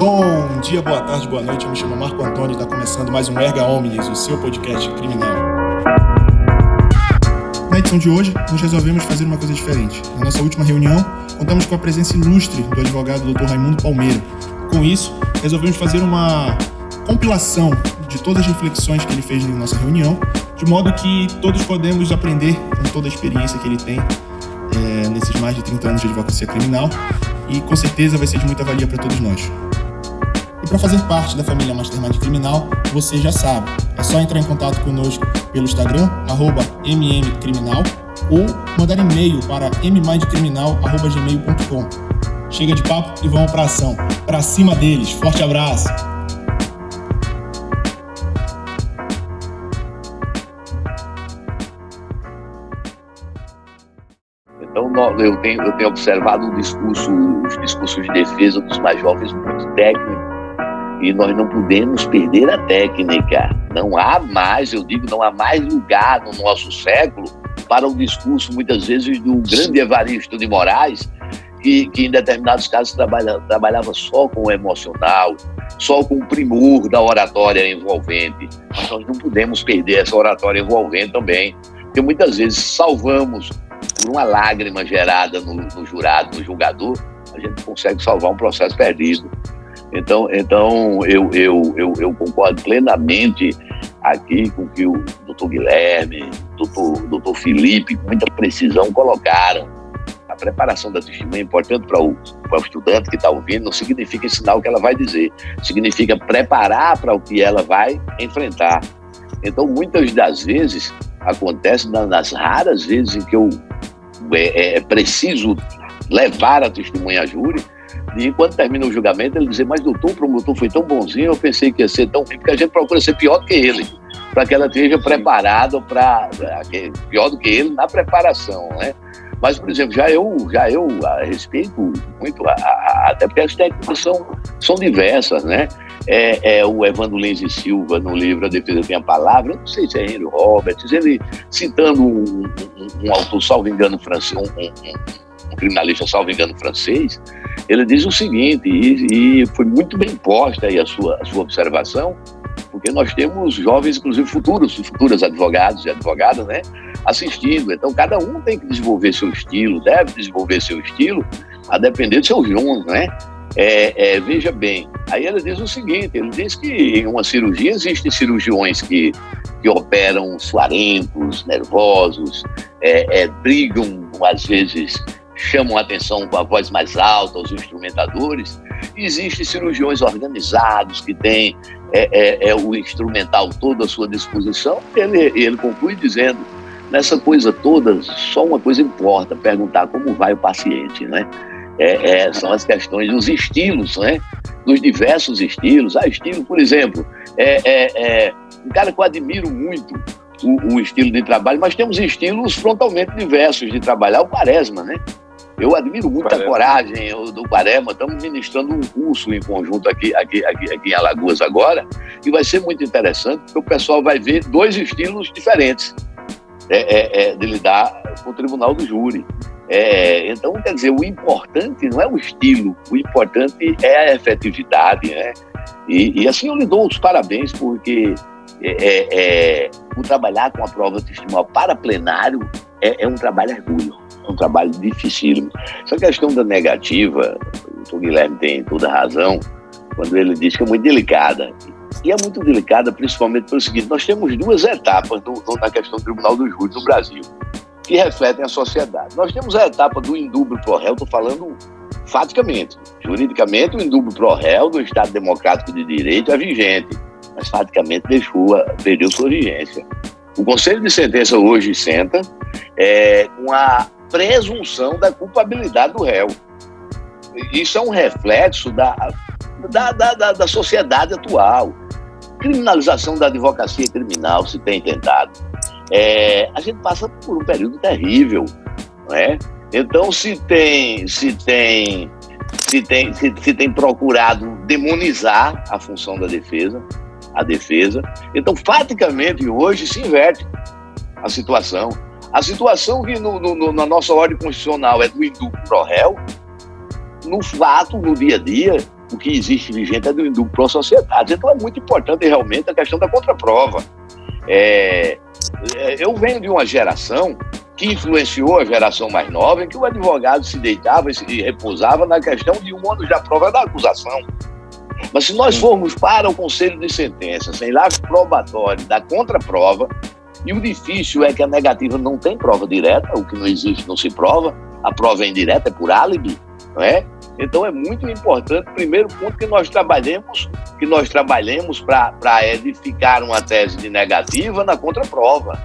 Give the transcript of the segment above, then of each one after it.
Bom dia, boa tarde, boa noite. Eu me chamo Marco Antônio e está começando mais um Erga Omnes, o seu podcast criminal. Na edição de hoje, nós resolvemos fazer uma coisa diferente. Na nossa última reunião, contamos com a presença ilustre do advogado Dr. Raimundo Palmeira. Com isso, resolvemos fazer uma compilação de todas as reflexões que ele fez na nossa reunião, de modo que todos podemos aprender com toda a experiência que ele tem é, nesses mais de 30 anos de advocacia criminal e com certeza vai ser de muita valia para todos nós. Para fazer parte da família Mastermind Criminal, você já sabe, é só entrar em contato conosco pelo Instagram, mmcriminal, ou mandar e-mail para mmindcriminal.gmail.com. Chega de papo e vamos para ação. Para cima deles. Forte abraço! eu tenho, eu tenho observado o discurso, os discursos de defesa dos mais jovens muito técnicos. E nós não podemos perder a técnica. Não há mais, eu digo, não há mais lugar no nosso século para o discurso, muitas vezes, do grande Evaristo de Moraes, que, que em determinados casos trabalha, trabalhava só com o emocional, só com o primor da oratória envolvente. Mas nós não podemos perder essa oratória envolvente também, porque muitas vezes salvamos por uma lágrima gerada no, no jurado, no julgador, a gente consegue salvar um processo perdido. Então, então eu, eu, eu, eu, concordo plenamente aqui com o que o doutor Guilherme, doutor, doutor Felipe, com muita precisão, colocaram. A preparação da testemunha é importante para o, para o estudante que está ouvindo, não significa ensinar o que ela vai dizer, significa preparar para o que ela vai enfrentar. Então, muitas das vezes, acontece nas raras vezes em que eu é, é preciso levar a testemunha a júri, e quando termina o julgamento, ele dizer, mas doutor, o promotor foi tão bonzinho, eu pensei que ia ser tão ruim, porque a gente procura ser pior do que ele, para que ela esteja preparada para. pior do que ele na preparação, né? Mas, por exemplo, já eu, já eu respeito muito, a, a, até porque as técnicas são, são diversas, né? É, é, o Evandro Lenz e Silva, no livro A Defesa Tem a Palavra, não sei se é Henry Roberts, ele citando um, um, um autor, salvo engano, francês, um, um, criminalista, salvo engano, francês, ele diz o seguinte, e, e foi muito bem posta aí a sua, a sua observação, porque nós temos jovens, inclusive futuros, futuros advogados e advogadas, né, assistindo. Então, cada um tem que desenvolver seu estilo, deve desenvolver seu estilo, a depender do seu dons, né? É, é, veja bem, aí ele diz o seguinte: ele diz que em uma cirurgia existem cirurgiões que, que operam suarentos, nervosos, é, é brigam, às vezes chamam a atenção com a voz mais alta, os instrumentadores. Existem cirurgiões organizados que têm é, é, é, o instrumental todo à sua disposição. Ele, ele conclui dizendo: nessa coisa toda, só uma coisa importa: perguntar como vai o paciente, né? É, é, são as questões dos estilos, né? Dos diversos estilos. Há estilo, por exemplo, é, é, é, um cara que eu admiro muito o, o, estilo de trabalho, mas temos estilos frontalmente diversos de trabalhar. O Quaresma, né? Eu admiro muito Quaresma. a coragem do Quaresma. Estamos ministrando um curso em conjunto aqui, aqui, aqui, aqui em Alagoas agora, e vai ser muito interessante, porque o pessoal vai ver dois estilos diferentes é, é, de lidar com o tribunal do júri. É, então, quer dizer, o importante não é o estilo, o importante é a efetividade, né? E, e assim eu lhe dou os parabéns, porque é, é, é o trabalhar com a prova testemunhal para plenário é, é um trabalho orgulho, é um trabalho dificílimo. Essa questão da negativa, o Guilherme tem toda razão, quando ele diz que é muito delicada. E é muito delicada, principalmente pelo seguinte: nós temos duas etapas no, na questão do Tribunal do Júri no Brasil que refletem a sociedade. Nós temos a etapa do indúbio pro réu, estou falando faticamente. Juridicamente, o indúbio pro réu do Estado Democrático de Direito é vigente, mas faticamente deixou, perdeu sua vigência. O Conselho de Sentença hoje senta é, com a presunção da culpabilidade do réu. Isso é um reflexo da, da, da, da, da sociedade atual. Criminalização da advocacia criminal se tem tentado é, a gente passa por um período terrível, não é? Então, se tem, se tem, se tem, se, se tem procurado demonizar a função da defesa, a defesa, então, faticamente, hoje se inverte a situação. A situação que no, no, na nossa ordem constitucional é do indulto pro réu, no fato, no dia a dia, o que existe vigente é do, do pró-sociedade. Então é muito importante realmente a questão da contraprova. É, é, eu venho de uma geração que influenciou a geração mais nova, em que o advogado se deitava e se repousava na questão de um ônus da prova da acusação. Mas se nós formos para o conselho de sentença, sem lá probatório da contraprova, e o difícil é que a negativa não tem prova direta, o que não existe não se prova, a prova é indireta, é por álibi, não é? Então é muito importante, primeiro ponto que nós trabalhemos, que nós trabalhemos para edificar uma tese de negativa na contraprova.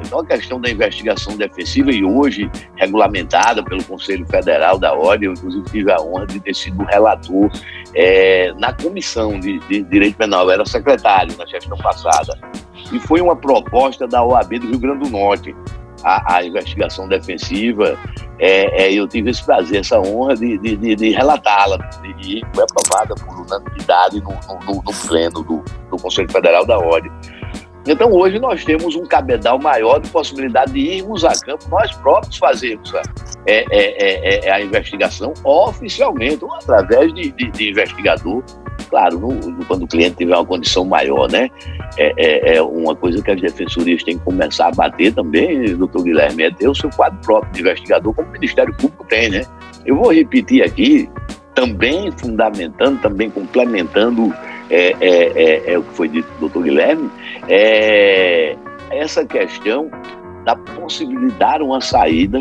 Então, a questão da investigação defensiva, e hoje regulamentada pelo Conselho Federal da Ordem, eu, inclusive tive a honra de ter sido relator é, na Comissão de, de, Direito Penal, eu era secretário na gestão passada, e foi uma proposta da OAB do Rio Grande do Norte, a, a investigação defensiva, é, é, eu tive esse prazer, essa honra de, de, de, de relatá-la, e foi aprovada por unanimidade no, no, no pleno do, do Conselho Federal da Ordem. Então, hoje nós temos um cabedal maior de possibilidade de irmos a campo, nós próprios fazermos a, é, é, é, é a investigação oficialmente, ou através de, de, de investigador, claro, no, no, quando o cliente tiver uma condição maior, né? É, é, é, uma coisa que as defensorias têm que começar a bater também, doutor Guilherme, é ter o seu quadro próprio de investigador, como o Ministério Público tem, né? Eu vou repetir aqui, também fundamentando, também complementando é, é, é, é, o que foi dito do doutor Guilherme, essa questão da possibilitar uma saída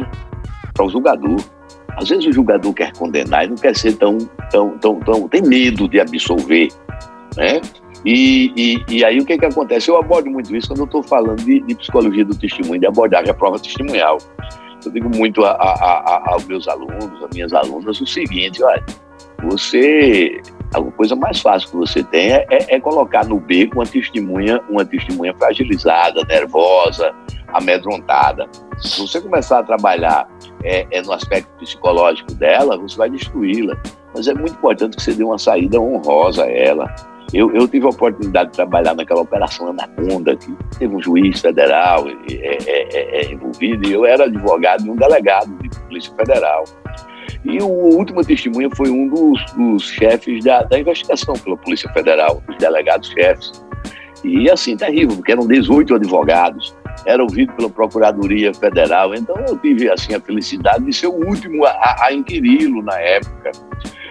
para o julgador. Às vezes o julgador quer condenar e não quer ser tão, tão, tão, tão tem medo de absolver, né? E, e, e aí o que, que acontece? Eu abordo muito isso quando eu estou falando de, de, psicologia do testemunho, de abordagem à prova testemunhal. Eu digo muito a, a, a, aos meus alunos, às minhas alunas, o seguinte, olha, você a coisa mais fácil que você tem é, é, é, colocar no beco uma testemunha, uma testemunha fragilizada, nervosa, amedrontada. Se você começar a trabalhar é, é no aspecto psicológico dela, você vai destruí-la. Mas é muito importante que você dê uma saída honrosa a ela. Eu, eu, tive a oportunidade de trabalhar naquela operação Anaconda, que teve um juiz federal é, é, é, envolvido, e eu era advogado de um delegado de Polícia Federal. E o último testemunho foi um dos, dos chefes da, da, investigação pela Polícia Federal, dos delegados chefes. E assim, terrível, porque eram 18 advogados, era ouvido pela Procuradoria Federal. Então eu tive assim a felicidade de ser o último a, a inquiri-lo na época.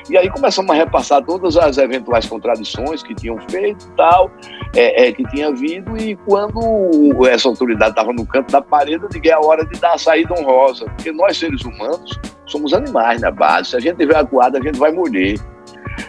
E aí começamos a repassar todas as eventuais contradições que tinham feito tal, é, é, que tinha havido, e quando essa autoridade estava no canto da parede, eu digo, é a hora de dar a saída honrosa, porque nós, seres humanos, somos animais na base, se a gente tiver acuado, a gente vai morrer.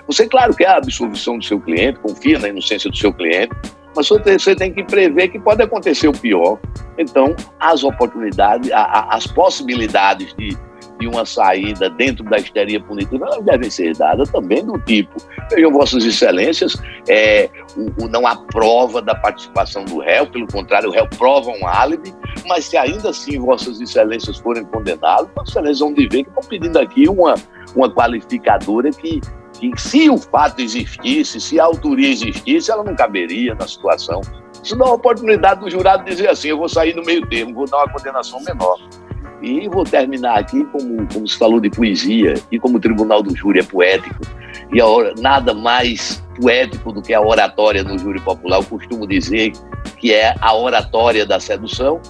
Você, claro, quer a absolvição do seu cliente, confia na inocência do seu cliente, mas você tem que prever que pode acontecer o pior. Então, as oportunidades, as possibilidades de de uma saída dentro da histeria punitiva, elas devem ser dadas também do tipo, vejam vossas excelências, é, o, o, não há prova da participação do réu, pelo contrário, o réu prova um álibi, mas se ainda assim vossas excelências forem condenados, vossas excelências vão dizer que estão pedindo aqui uma, uma qualificadora que se o fato existisse, se a autoria existisse, ela não caberia na situação. Isso dá a oportunidade do jurado dizer assim, eu vou sair no meio termo, vou dar uma condenação menor. E vou terminar aqui, como, como se falou de poesia, e como o Tribunal do Júri é poético, e a, nada mais poético do que a oratória no júri popular. Eu costumo dizer que é a oratória da sedução.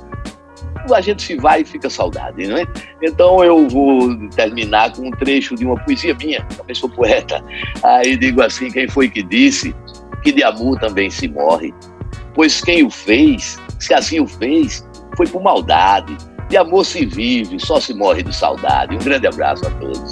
A gente se vai e fica saudade, não é? Então eu vou terminar com um trecho de uma poesia minha, também sou poeta. Aí digo assim: quem foi que disse que de amor também se morre? Pois quem o fez, se assim o fez, foi por maldade de amor se vive, só se morre de saudade. Um grande abraço a todos.